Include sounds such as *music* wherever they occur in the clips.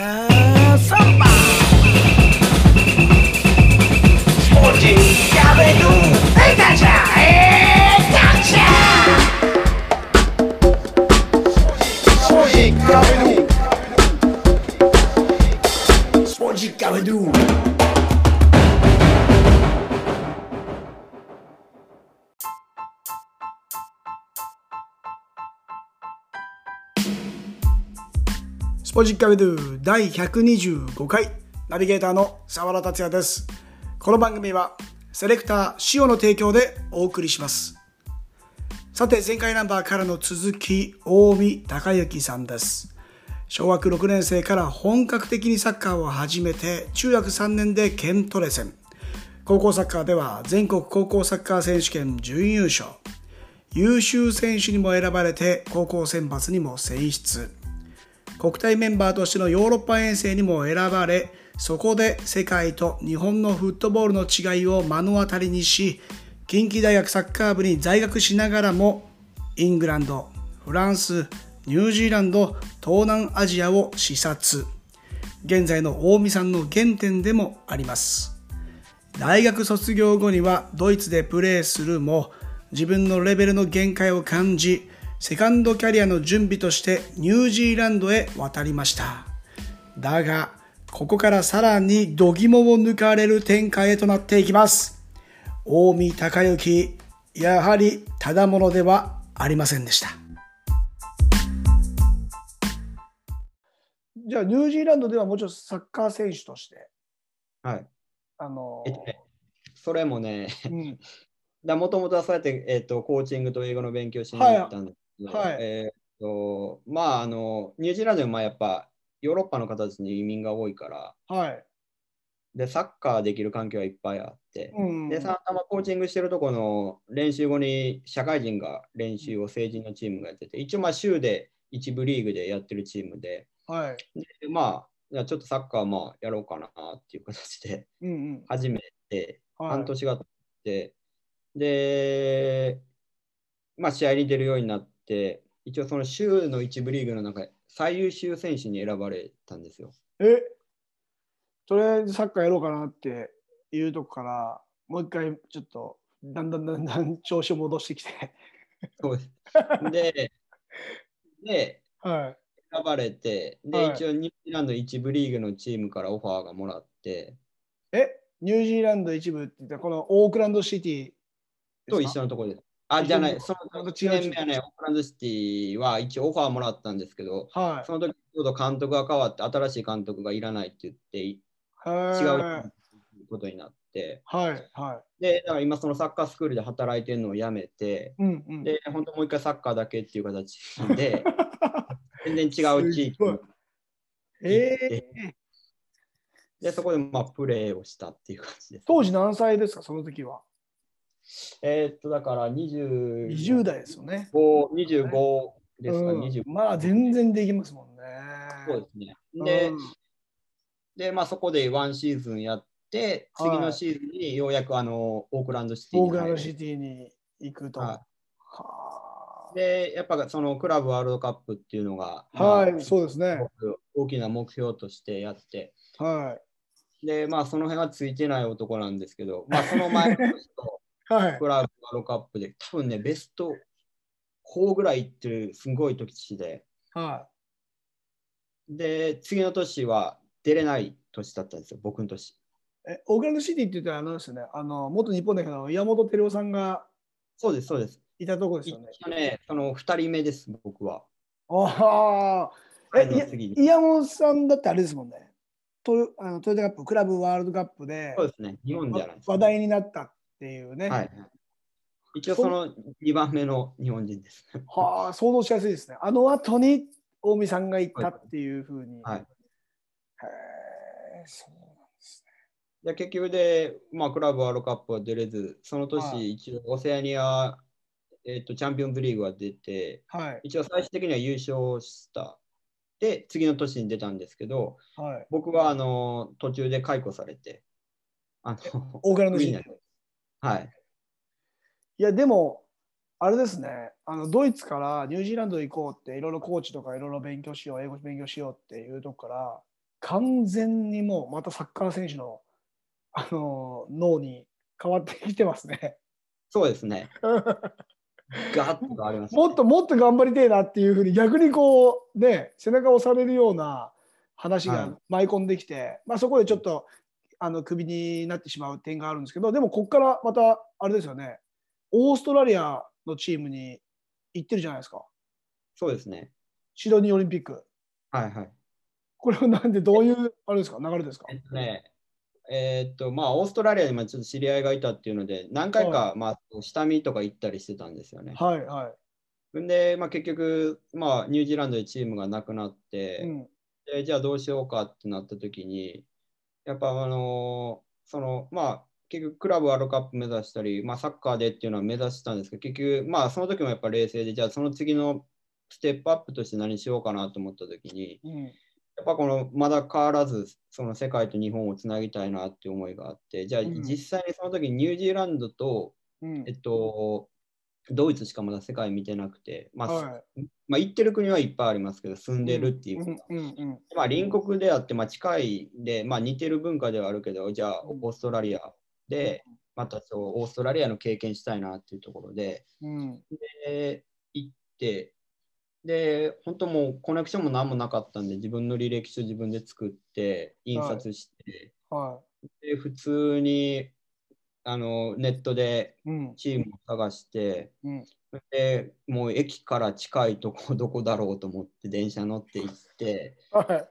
Somebody. 50回目ドゥ第125回ナビゲーターの沢田達也です。この番組はセレクター塩の提供でお送りします。さて前回ナンバーからの続き、大見隆之さんです。小学6年生から本格的にサッカーを始めて、中学3年で県トレ戦。高校サッカーでは全国高校サッカー選手権準優勝。優秀選手にも選ばれて高校選抜にも選出。国体メンバーとしてのヨーロッパ遠征にも選ばれそこで世界と日本のフットボールの違いを目の当たりにし近畿大学サッカー部に在学しながらもイングランドフランスニュージーランド東南アジアを視察。現在の大見さんの原点でもあります。大学卒業後にはドイツでプレーするも自分のレベルの限界を感じセカンドキャリアの準備としてニュージーランドへ渡りました。だが、ここからさらに度肝を抜かれる展開へとなっていきます。近江隆之、やはりただものではありませんでした。じゃあ、ニュージーランドではもちろんサッカー選手として、はい。あのえっとね、それもね、うん、*laughs* だもともとはそうやって、えっと、コーチングと英語の勉強しに行ったんではいはいえっと、まあ、あの、ニュージーランドはまあやっぱヨーロッパの方たちに移民が多いから、はい。で、サッカーできる環境はいっぱいあって、うん、で、さまコーチングしてるとこの練習後に社会人が練習を成人のチームがやってて、一応まあ週で一部リーグでやってるチームで、はい。でまあ、じゃあちょっとサッカーまあやろうかなっていう形でうんうん。始めて、はい半年が経って、で、まあ、試合に出るようになって、一応その州の一部リーグの中で最優秀選手に選ばれたんですよ。えとりあえずサッカーやろうかなっていうとこからもう一回ちょっとだんだんだんだん調子を戻してきて。そうです。*laughs* で、で、はい。選ばれて、で、はい。一応ニュージーランド一部リーグのチームからオファーがもらって、えニュージーランド一部って言ったらこのオークランドシティと一緒のところです。あ、じゃない、そのなんか違う1年目はね、オークランドシティは一応オファーもらったんですけど、はい。その時ちょうど監督が変わって、新しい監督がいらないって言って、違はうことになって、はいはで、だから今そのサッカースクールで働いてるのをやめて、いうんうん。で、本当もう一回サッカーだけっていう形で、*laughs* 全然違う地域に行っえて、ー、で、そこでまあプレーをしたっていう感じです。当時何歳ですかその時は？えーっと、だから20 20代ですよね。25ですか、うん。20まあ全然できますもんね。そうですね。で、うん。で、まあそこでワンシーズンやって、はい次のシーズンにようやくあのオークランドシティオークランドシティに行くと、ははで、やっぱそのクラブワールドカップっていうのが、あはい、まあそうですね。大きな目標としてやって、はい。で、まあその辺はついてない男なんですけど、まあその前の年とはいクラブワールドカップで、多分ね、ベスト4ぐらいいってるすごい時で、はで、次の年は出れない年だったんですよ、僕の年。い。え、オークランドシティって言ったらあのですよね、あの、元日本代表の山本照夫さんがそうです、そうです。いたとこです一よね。応ね、その2人目です、僕は。ああ。え、いや次に岩本さんだってあれですもんね。トヨあのトヨタカップ、クラブワールドカップでそうですね、日本じゃないですか。話題になったっていうね。はい。一応その2番目の日本人です。はあ、想像しやすいですね。あの後に近江さんが行ったっていうふうに。はい。へえ、そうなんですね。で結局で、まあ、クラブワールドカップは出れず、そのはい年、一応、オセアニア、えっとチャンピオンズリーグは出て、はい。一応最終的には優勝した。で、次の年に出たんですけど、はい。僕はあの途中で解雇されて、あのオークラはい。いや、でも、あれですね、あのドイツからニュージーランド行こうって、いろいろコーチとかいろいろ勉強しよう、英語勉強しようっていうとこから、完全にもうまたサッカー選手のあの脳に変わってきてますね。そうですね。*laughs* ガッとあります、ね、もっともっと頑張りたいなっていうふうに逆にこうね背中を押されるような話が舞い込んできて、はい、まあ、そこでちょっとあのクビになってしまう点があるんですけどでもここからまたあれですよねオーストラリアのチームに行ってるじゃないですか。そうですね。シドニーオリンピック。はいはい。これはなんでどういうあれですか？流れですか、えっとね、えー、っとまあオーストラリアにちょっと知り合いがいたっていうので何回か、はい、まあ下見とか行ったりしてたんですよね。はいはい。で、まあ、結局、まあ、ニュージーランドでチームがなくなって、うん、でじゃあどうしようかってなった時にやっぱあのー、そのまあ結局クラブワールドカップ目指したり、まあ、サッカーでっていうのは目指したんですけど結局まあその時もやっぱ冷静でじゃあその次のステップアップとして何しようかなと思った時に、うん、やっぱこのまだ変わらずその世界と日本をつなぎたいなっていう思いがあってじゃあ実際にその時ニュージーランドと、うん、えっとドイツしかまだ世界見てなくて、まあ、はい、まあ、行ってる国はいっぱいありますけど、住んでるっていう。か、まあ、隣国であって、まあ、近いで、まあ、似てる文化ではあるけど、じゃあ、オーストラリアで、またそうオーストラリアの経験したいなっていうところで、うん、で行って、で、本当もうコネクションも何もなかったんで、自分の履歴書自分で作って、印刷して、はい。はい、で普通にあのネットでチームを探して、うん、でもう駅から近いとこ *laughs* どこだろうと思って電車乗って行って、は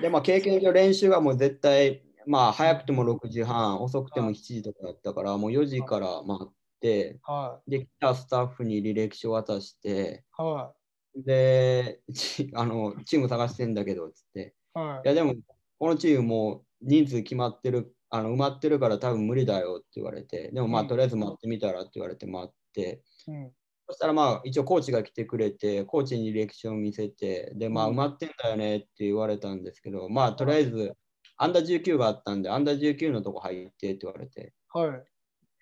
い、でまあ経験上練習はもう絶対まあ早くても6時半遅くても7時とかだったからもう4時から待って、はい、で来たスタッフに履歴書渡して、はい、で *laughs* あのチーム探してんだけどっつって、はい、いやでもこのチームも人数決まってるあの埋まってるから多分無理だよって言われて、でもまあ、とりあえず待ってみたらって言われて待って、うん、そしたらまあ一応コーチが来てくれて、コーチに履歴書を見せて、でまあ埋まってんだよねって言われたんですけど、まあとりあえずアンダー19があったんで、アンダー19のとこ入ってって言われて、はい、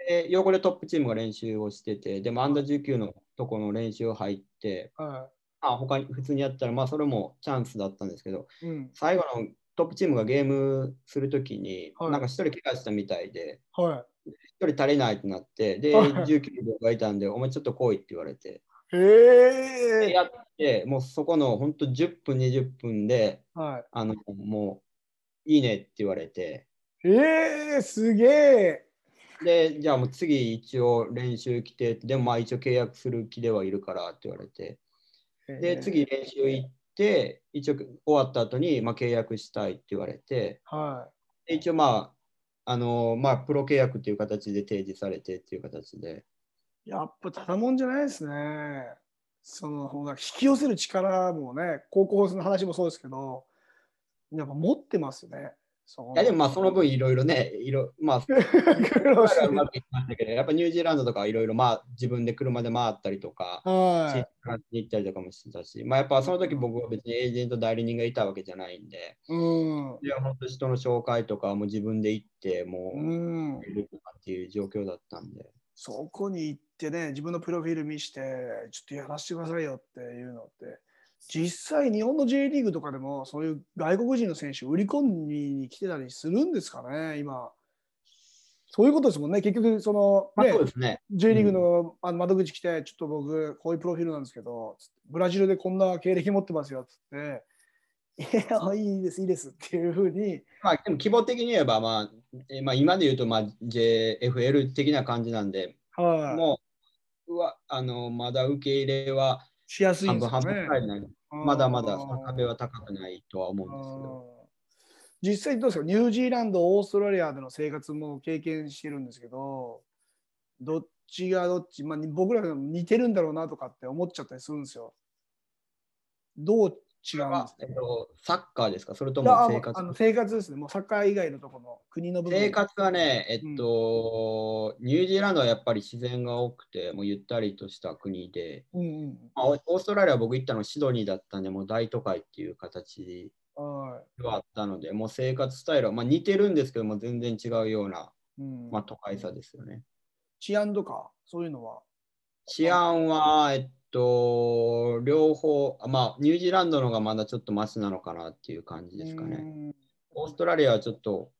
で横でトップチームが練習をしてて、でもアンダー19のとこの練習入って、はい、あ他に普通にやったら、まあそれもチャンスだったんですけど、うん、最後のトップチームがゲームするときに、はい、なんか一人怪我したみたいで、はい、一人足りないってなって、で、はい、19秒がいたんで、お前ちょっと来いって言われて、へえ。やって、もうそこの本当10分、20分で、はい、あのもういいねって言われて。えー、すげえ。で、じゃあもう次一応練習来て、でもまあ一応契約する気ではいるからって言われて。で、次練習行って、一応終わった後にまに、あ、契約したいって言われて、はい、一応まあ、あのまあ、プロ契約っていう形で提示されてっていう形で。やっぱただもんじゃないですね。その引き寄せる力もね、高校の話もそうですけど、やっぱ持ってますね。いやでもまあその分いろいろね、いろまあ、*laughs* うまくいきましたけど、やっぱニュージーランドとかいろいろまあ自分で車で回ったりとか、はい、に行ったりとかもしてたし、まあやっぱその時僕は別にエージェント代理人がいたわけじゃないんで、うん、いや本当人の紹介とかも自分で行って、もう、うん、いるとかっていう状況だったんで。そこに行ってね、自分のプロフィール見して、ちょっとやらせてくださいよっていうのって、実際日本の J リーグとかでもそういう外国人の選手売り込みに来てたりするんですかね今。そういうことですもんね。結局その、ねまあね、J リーグの,、あの窓口来てちょっと僕こういうプロフィールなんですけどブラジルでこんな経歴持ってますよっつって。いや、いいです、いいですっていうふうに。まあ、でも規模的に言えば、まあ、えまあ、今で言うと、まあ、JFL 的な感じなんで、はい、もう、うわあのまだ受け入れはしやすいんですかね。まだまだ壁は高くないとは思うんですけど。実際どうですか？ニュージーランド、オーストラリアでの生活も経験してるんですけど、どっちがどっち、まあ、僕ら似てるんだろうなとかって思っちゃったりするんですよ。どう違うんですえっと、サッカーですか？それとも生活？あの生活ですね。もうサッカー以外のところの国の部分。生活はね、えっと、うん、ニュージーランドはやっぱり自然が多くて、もうゆったりとした国で、うんうん。まあ、オーストラリアは僕行ったのシドニーだったんで、もう大都会っていう形ではあったので、もう生活スタイルは、まあ、似てるんですけども、全然違うような、うん、まあ、都会さですよね。治安とか、そういうのは？治安は、えっと、両方、まあ、ニュージーランドのがまだちょっとマシなのかなっていう感じですかね。オーストラリアはちょっと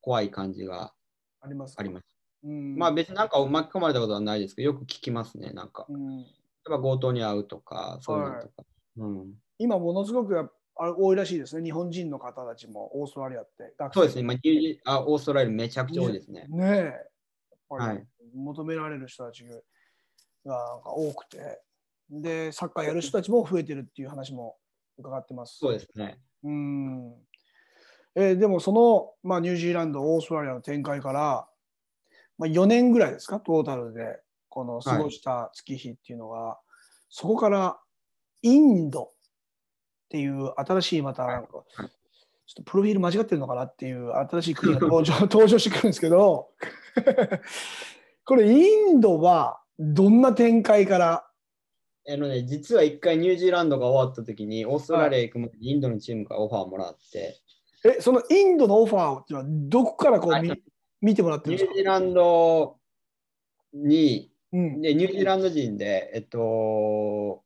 怖い感じがありますあります。うんまあ別になんか巻き込まれたことはないですけど、よく聞きますね、なんか。うん、例えば強盗に遭うとか、そういうのとか。うん、今ものすごくあれ多いらしいですね、日本人の方たちもオーストラリアって。そうですね、今ニュージあ、オーストラリアめちゃくちゃ多いですね。ねえ。はい求められる人たちがなんか多くて、で、サッカーやる人たちも増えてるっていう話も伺ってます。そうですね。うんえーでもその、まあ、ニュージーランド、オーストラリアの展開から、まあ、4年ぐらいですか、トータルでこの過ごした月日っていうのが、そこからインドっていう新しいまたなんか、はいちょっとプロフィール間違ってるのかなっていう新しい国が登場 *laughs* 登場してくるんですけど、*laughs* これインドはどんな展開からあのね、実は一回ニュージーランドが終わった時に、オーストラリア行く前にインドのチームからオファーもらって、え、そのインドのオファーってのはどこからこう見はい。見てもらってるんですか？ニュージーランドに、うん、でニュージーランド人で、えっと、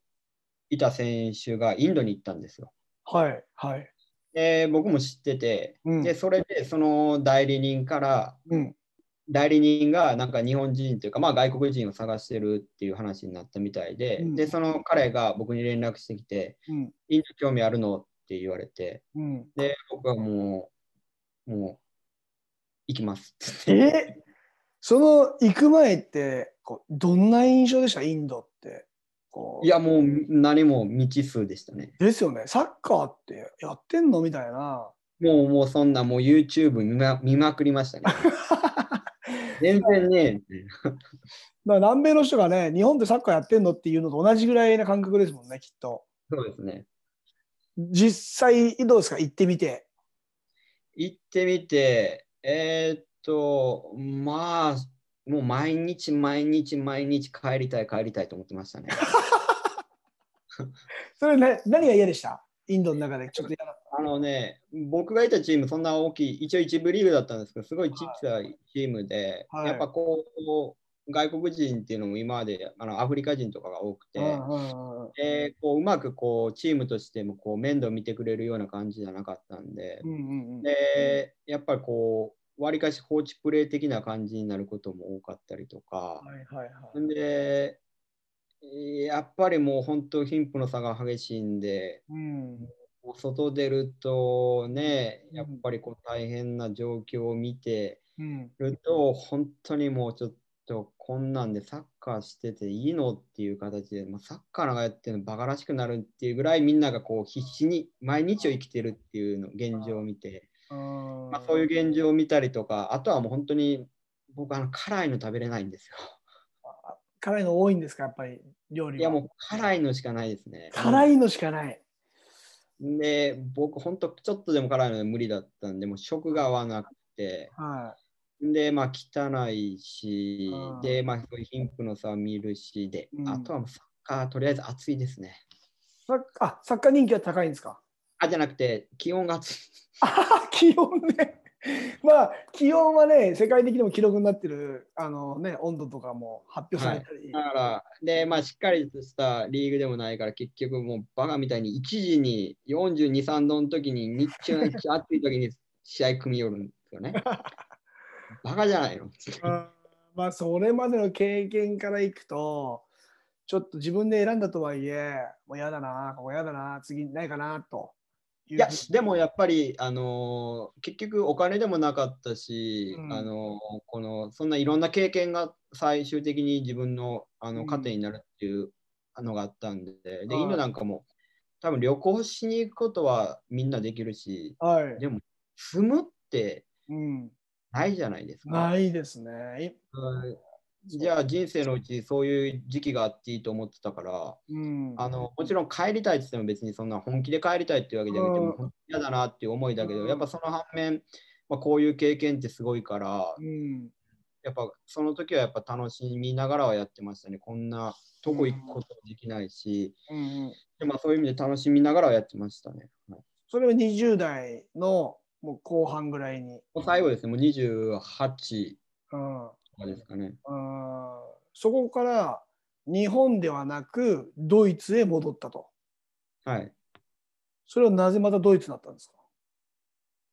いた選手がインドに行ったんですよ。はい、はい。で、僕も知ってて、うん。で、それでその代理人から、うん、代理人がなんか日本人というか、まあ、外国人を探してるっていう話になったみたいで、うん。で、その彼が僕に連絡してきて、うん、インド興味あるの？って言われて、うん。で、僕はもう、もう、行きます。って。え？その行く前ってこうどんな印象でした？インドって。いや、もう何も未知数でしたね。ですよね。サッカーってやってんの？みたいな。もう、もうそんな、もう YouTube 見ま見まくりましたね。*laughs* 全然ね、*laughs* だから南米の人がね日本でサッカーやってんのっていうのと同じぐらいな感覚ですもんねきっと。そうですね。実際どうですか？行ってみて。行ってみて、えーっと、まあ、もう毎日毎日毎日帰りたい帰りたいと思ってましたね。*laughs* それ、ね、何が嫌でした？インドの中でちょっと嫌だっあのね、僕がいたチーム、そんな大きい、一応一部リーグだったんですけど、すごい小さいチームで、はい。やっぱこう、外国人っていうのも今まであのアフリカ人とかが多くて、でこううまくこうチームとしてもこう面倒見てくれるような感じじゃなかったんで、でやっぱりこう、わりかし放置プレー的な感じになることも多かったりとか、はいはいはい。で、やっぱりもう本当、貧富の差が激しいんで、うん。外出るとね、やっぱりこう大変な状況を見てうん。ると、本当にもうちょっとこんなんでサッカーしてていいのっていう形で、まあ、サッカーなんかやってるのバカらしくなるっていうぐらいみんながこう必死に毎日を生きてるっていうの現状を見て、うんまあ、そういう現状を見たりとか、あとはもう本当に僕あの辛いの食べれないんですよ。辛いの多いんですか？やっぱり料理はいやもう辛いのしかないですね。辛いのしかないで、僕本当ちょっとでも辛いので無理だったんで、もう食が合わなくて、はで、まあ汚いしうん、で、まあ貧富の差を見るし、で、うんあとはもうサッカーとりあえず暑いですね。いサッあサッカー人気は高いんですか？あ、じゃなくて気温が暑い。あ気温ね。*laughs* まあ気温はね世界的にも記録になってるあのね温度とかも発表されたり、だから、で、まあしっかりとしたリーグでもないから、結局もうバカみたいに1時に42、3度の時に日中の暑い時に試合組み寄るんですよね。*laughs* バカじゃないの？あまあそれまでの経験からいくとちょっと自分で選んだとはいえもう嫌だなここ嫌だな次ないかなといや、でもやっぱり、あのー結局お金でもなかったし、うん。あのーこのそんないろんな経験が最終的に自分のあうん。の糧になるっていうのがあったんで、で、はい。インドなんかも多分旅行しに行くことはみんなできるし、はい、でも住むってうん、ないじゃないですか。ないですね。うんじゃあ人生のうちそういう時期があっていいと思ってたから、うん、あのもちろん帰りたいって言っても別にそんな本気で帰りたいっていうわけじゃなくて、うん。も嫌だなっていう思いだけど、うん。やっぱその反面、まあ、こういう経験ってすごいから、うん、やっぱその時はやっぱ楽しみながらはやってましたね。こんなとこ行くこともできないし、うん。うん、でまあ、そういう意味で楽しみながらはやってましたね。はい。それは20代のもう後半ぐらいに。もう最後ですね、もう28うんとかですかね。うんそこから日本ではなくドイツへ戻ったと。はい。それはなぜまたドイツだったんですか？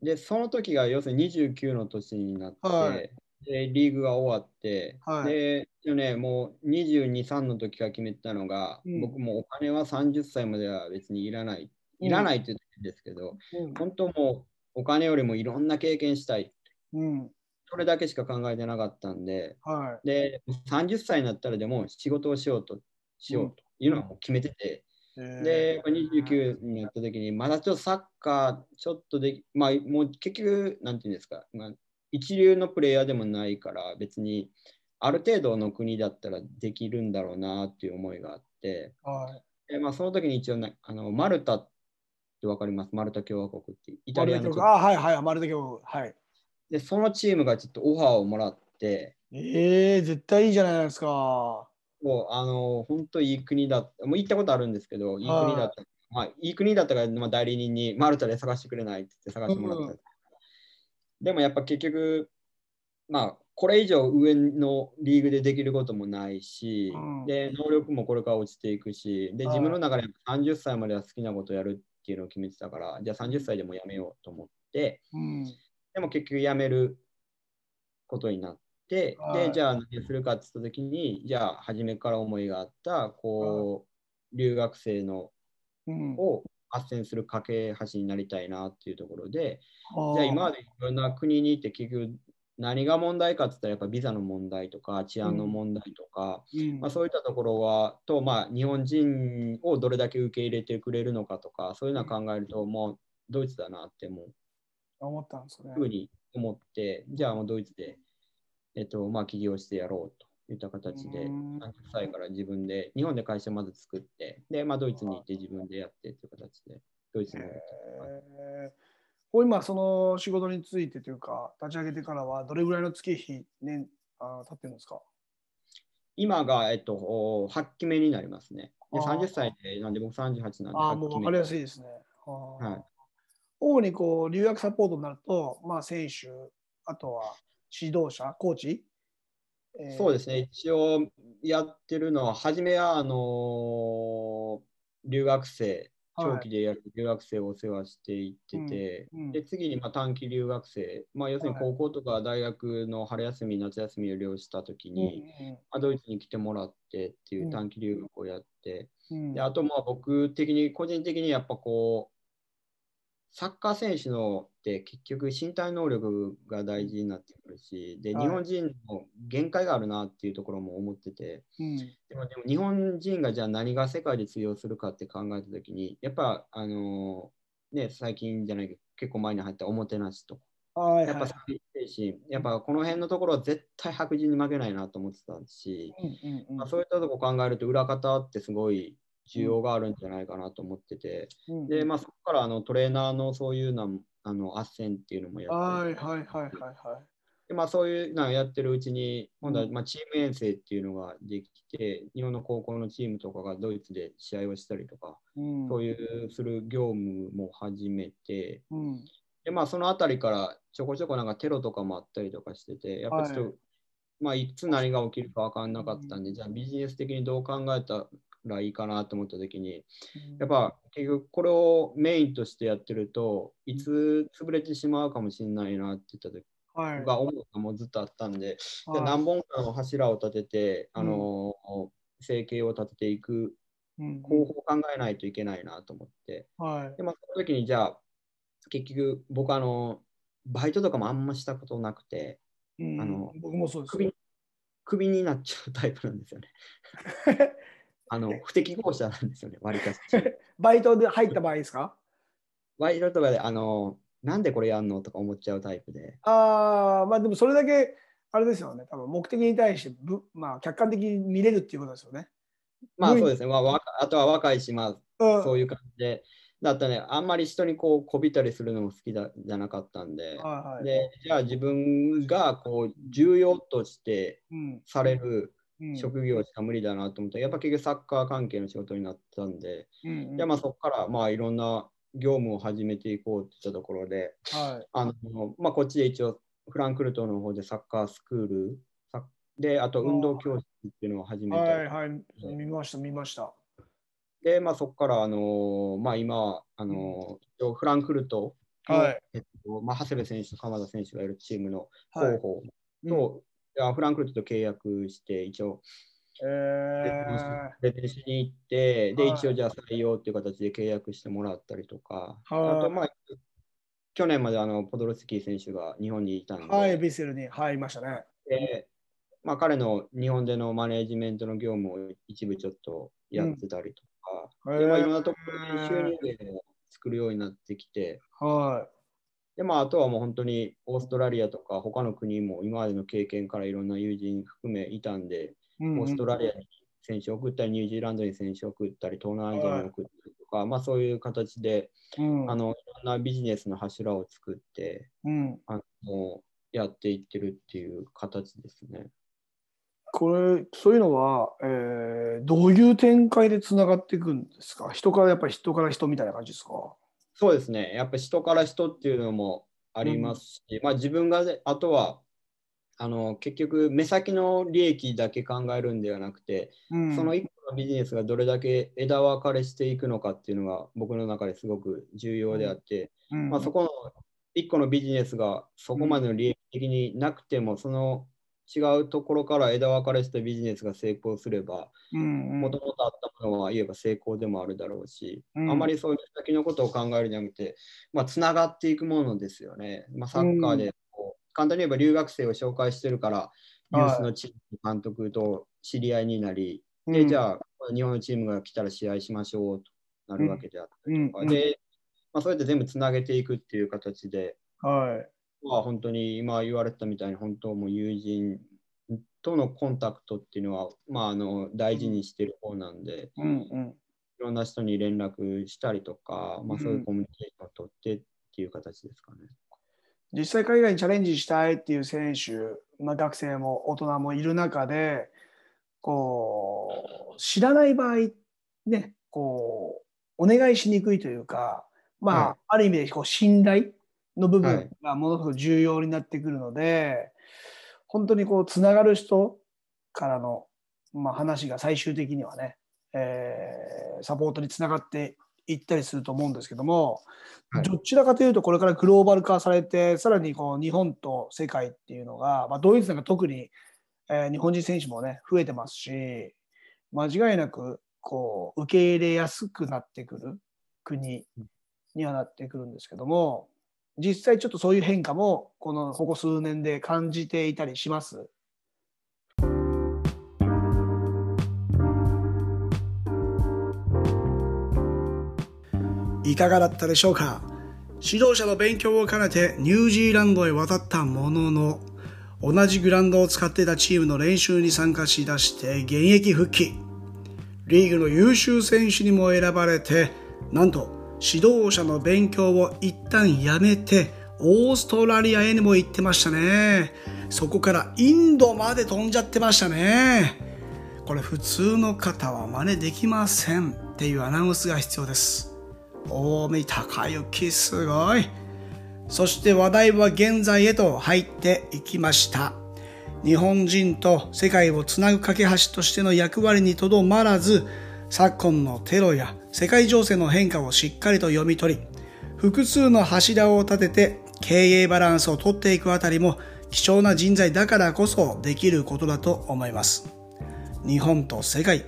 で、その時が要するに29の年になって、はい、でリーグが終わって、はい、で、ね、もう22、3の時から決めたのが、うん、僕もお金は30歳までは別にいらない。いらないって言うんですけど、うん、本当もうお金よりもいろんな経験したい。うん、それだけしか考えてなかったんで、はい、で30歳になったらでも仕事をしようとしようというのはもう決めてて、で、29になった時に、まだちょっとサッカー、ちょっとで、まあ、もう結局、なんていうんですか、まあ、一流のプレイヤーでもないから、別に、ある程度の国だったらできるんだろうなっていう思いがあって、はい、でまあ、その時に一応、ね、あのマルタってわかります？マルタ共和国ってイタリアのあはいはいマルタ共和国。はいでそのチームがちょっとオファーをもらって。えー、絶対いいじゃないですか。もう、あの、本当いい国だもう行ったことあるんですけど、い。い国だった。まあ、いい国だったから、まあ、代理人にマルタで探してくれないって言って探してもらった。うん、でもやっぱ結局、まあ、これ以上上のリーグでできることもないし、うん、で、能力もこれから落ちていくし、で、自分の中で30歳までは好きなことをやるっていうのを決めてたから、じゃあ30歳でもやめようと思って、うん、でも結局やめることになって、で、じゃあ何するかって言った時に、じゃあ初めから思いがあった、こう、留学生の、を斡旋する架け橋になりたいなっていうところで、じゃあ今までいろんな国に行って結局何が問題かって言ったらやっぱビザの問題とか治安の問題とか、うん。まあ、そういったところはと、まあ、日本人をどれだけ受け入れてくれるのかとかそういうのを考えると、もうドイツだなってもう思ったんですね。ふうに思ってじゃあもうドイツでえっとまあ、起業してやろうといった形で、30歳から自分で、日本で会社まず作って、で、まあ、ドイツに行って自分でやってという形で、ドイツに行って。こう今、その仕事についてというか、立ち上げてからは、どれぐらいの月日、年、あ経ってるんですか？今が、えっと、8期目になりますね。で30歳で、なんで僕38なんで。ああ、もう分かりやすいですね。はい、主にこう留学サポートになると、まあ、選手、あとは指導者、コーチ、えー、そうですね、一応やってるのは、初めはあのー、留学生、長期でやる留学生をお世話していってて、はいうんうん、で次にまあ短期留学生、まあ、要するに高校とか大学の春休み、夏休みを利用したときに、うんうん、まあ、ドイツに来てもらってっていう短期留学をやって、うん、であとまあ僕的に、個人的にやっぱこう、サッカー選手のって結局身体能力が大事になってくるし、で、日本人の限界があるなっていうところも思ってて、うん、でもでも日本人がじゃあ何が世界で通用するかって考えたときに、やっぱ、あのー、ね、最近じゃないけど、結構前に入ったおもてなしとか、やっぱ精神、やっぱこの辺のところは絶対白人に負けないなと思ってたし、まあ、そういったとこ考えると裏方ってすごい需要があるんじゃないかなと思ってて、うん、で、まあ、そこからあのトレーナーのそういうなあの斡旋っていうのもやって、はいはいはいはいはい。でまあ、そういうのをやってるうちに、今度はまあチーム遠征っていうのができて、日本の高校のチームとかがドイツで試合をしたりとか、うん、そういうする業務も始めて、うん、でまあ、そのあたりからちょこちょこなんかテロとかもあったりとかしてて、やっぱちょっと、はい、まあ、いつ何が起きるか分かんなかったんで、じゃあビジネス的にどう考えたらいいかなと思った時に、やっぱ結局これをメインとしてやってるといつ潰れてしまうかもしれないなって言った時が思うのもずっとあったんで、はい、何本かの柱を立てて、あの生計を立てていく方法を考えないといけないなと思って、はい、でまあ、その時にじゃあ結局僕あのバイトとかもあんましたことなくて、うん、あの僕もそうです首クビになっちゃうタイプなんですよね。*laughs* あの不適合者なんですよね、割かし。*laughs* バイトで入った場合ですか？バイトとかで、あの、なんでこれやんのとか思っちゃうタイプで。ああ、まあでもそれだけ、あれですよね、多分目的に対してぶ、まあ、客観的に見れるっていうことですよね。まあそうですね、まあ、あとは若いし、まあ、そういう感じで。だったね、あんまり人にこうこびたりするのも好きだじゃなかったんで、はいはい、でじゃあ自分がこう重要としてされる、職業しか無理だなと思って、やっぱ結局サッカー関係の仕事になったんで、うんうん、まあそこからまあいろんな業務を始めていこうって言ったところで、はい、あのまあ、こっちで一応フランクフルトの方でサッカースクールで、あと運動教室っていうのを始めて、はいはい、見ました、見ました。で、まあ、そこから、あのまあ、今、あの、うん、フランクフルトはい、えっとまあ、長谷部選手と鎌田選手がいるチームの候補と、はい、フランクフルトと契約して、一応、えー、レしに行って、で、一応じゃあ採用っていう形で契約してもらったりとか、あと、まあ、去年まであのポドロスキー選手が日本にいたんで、はい、ビセルに入りましたね。で、まあ、彼の日本でのマネジメントの業務を一部ちょっとやってたりとか、うん、でまあ、いろんなところに収入源を作るようになってきて、はい、でまあ、あとはもう本当にオーストラリアとか他の国も今までの経験からいろんな友人含めいたんで、うんうん、オーストラリアに選手を送ったり、ニュージーランドに選手を送ったり、東南アジアに送ったりとか、はい、まあ、そういう形で、うん、あのいろんなビジネスの柱を作って、うん、あのやっていってるっていう形ですね。これそういうのは、えー、どういう展開でつながっていくんですか？人からやっぱり人から人みたいな感じですか？そうですね。やっぱり人から人っていうのもありますし、うん、まあ自分が、あとはあの結局目先の利益だけ考えるんではなくて、うん、その1個のビジネスがどれだけ枝分かれしていくのかっていうのが僕の中ですごく重要であって、うん、まあ、そこの1個のビジネスがそこまでの利益的になくても、その違うところから枝分かれしたビジネスが成功すればもともとあったものは言えば成功でもあるだろうし、うん、あまりそういう先のことを考えるんじゃなくて、まあ、つながっていくものですよね。まあ、サッカーでこう、簡単に言えば留学生を紹介してるからユースのチーム監督と知り合いになり、でじゃあ日本のチームが来たら試合しましょうとなるわけであったりとか、で、まあ、そうやって全部つなげていくっていう形で。はいは本当に今言われたみたいに本当も友人とのコンタクトっていうのは、まあ、あの大事にしてる方なんで、うんうん、いろんな人に連絡したりとか、まあ、そういうコミュニケーションを取ってっていう形ですかね。実際海外にチャレンジしたいっていう選手、まあ、学生も大人もいる中でこう知らない場合ねこうお願いしにくいというかまあ、はい、ある意味でこう信頼の部分がものすごく重要になってくるので、はい、本当にこうつながる人からの、まあ、話が最終的にはね、えー、サポートにつながっていったりすると思うんですけども、はい、どちらかというとこれからグローバル化されてさらにこう日本と世界っていうのが、まあ、ドイツなんか特に、えー、日本人選手もね増えてますし間違いなくこう受け入れやすくなってくる国にはなってくるんですけども実際ちょっとそういう変化もこのここ数年で感じていたりします？いかがだったでしょうか？指導者の勉強を兼ねてニュージーランドへ渡ったものの同じグラウンドを使っていたチームの練習に参加しだして現役復帰。リーグの優秀選手にも選ばれてなんと指導者の勉強を一旦やめてオーストラリアへにも行ってましたね。そこからインドまで飛んじゃってましたね。これ普通の方は真似できませんっていうアナウンスが必要です。大見高雪すごい。そして話題は現在へと入っていきました。日本人と世界をつなぐ架け橋としての役割にとどまらず昨今のテロや世界情勢の変化をしっかりと読み取り、複数の柱を立てて経営バランスをとっていくあたりも貴重な人材だからこそできることだと思います。日本と世界、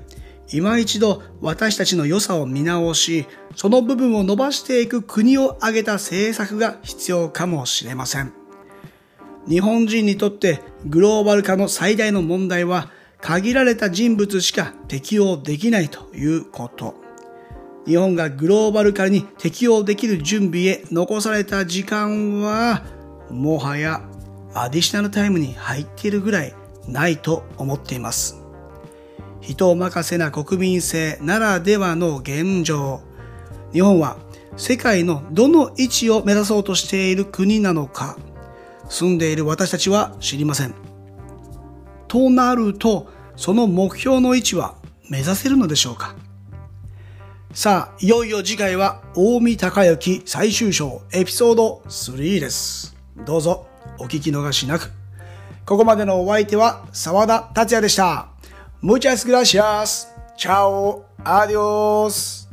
今一度私たちの良さを見直し、その部分を伸ばしていく国を挙げた政策が必要かもしれません。日本人にとってグローバル化の最大の問題は限られた人物しか適用できないということ。日本がグローバル化に適応できる準備へ残された時間は、もはやアディショナルタイムに入っているぐらいないと思っています。人任せな国民性ならではの現状。日本は世界のどの位置を目指そうとしている国なのか、住んでいる私たちは知りません。となると、その目標の位置は目指せるのでしょうか？さあ、いよいよ次回は大見高之最終章エピソード3です。どうぞお聞き逃しなく。ここまでのお相手は沢田達也でした。Muchas gracias. Chao. Adios.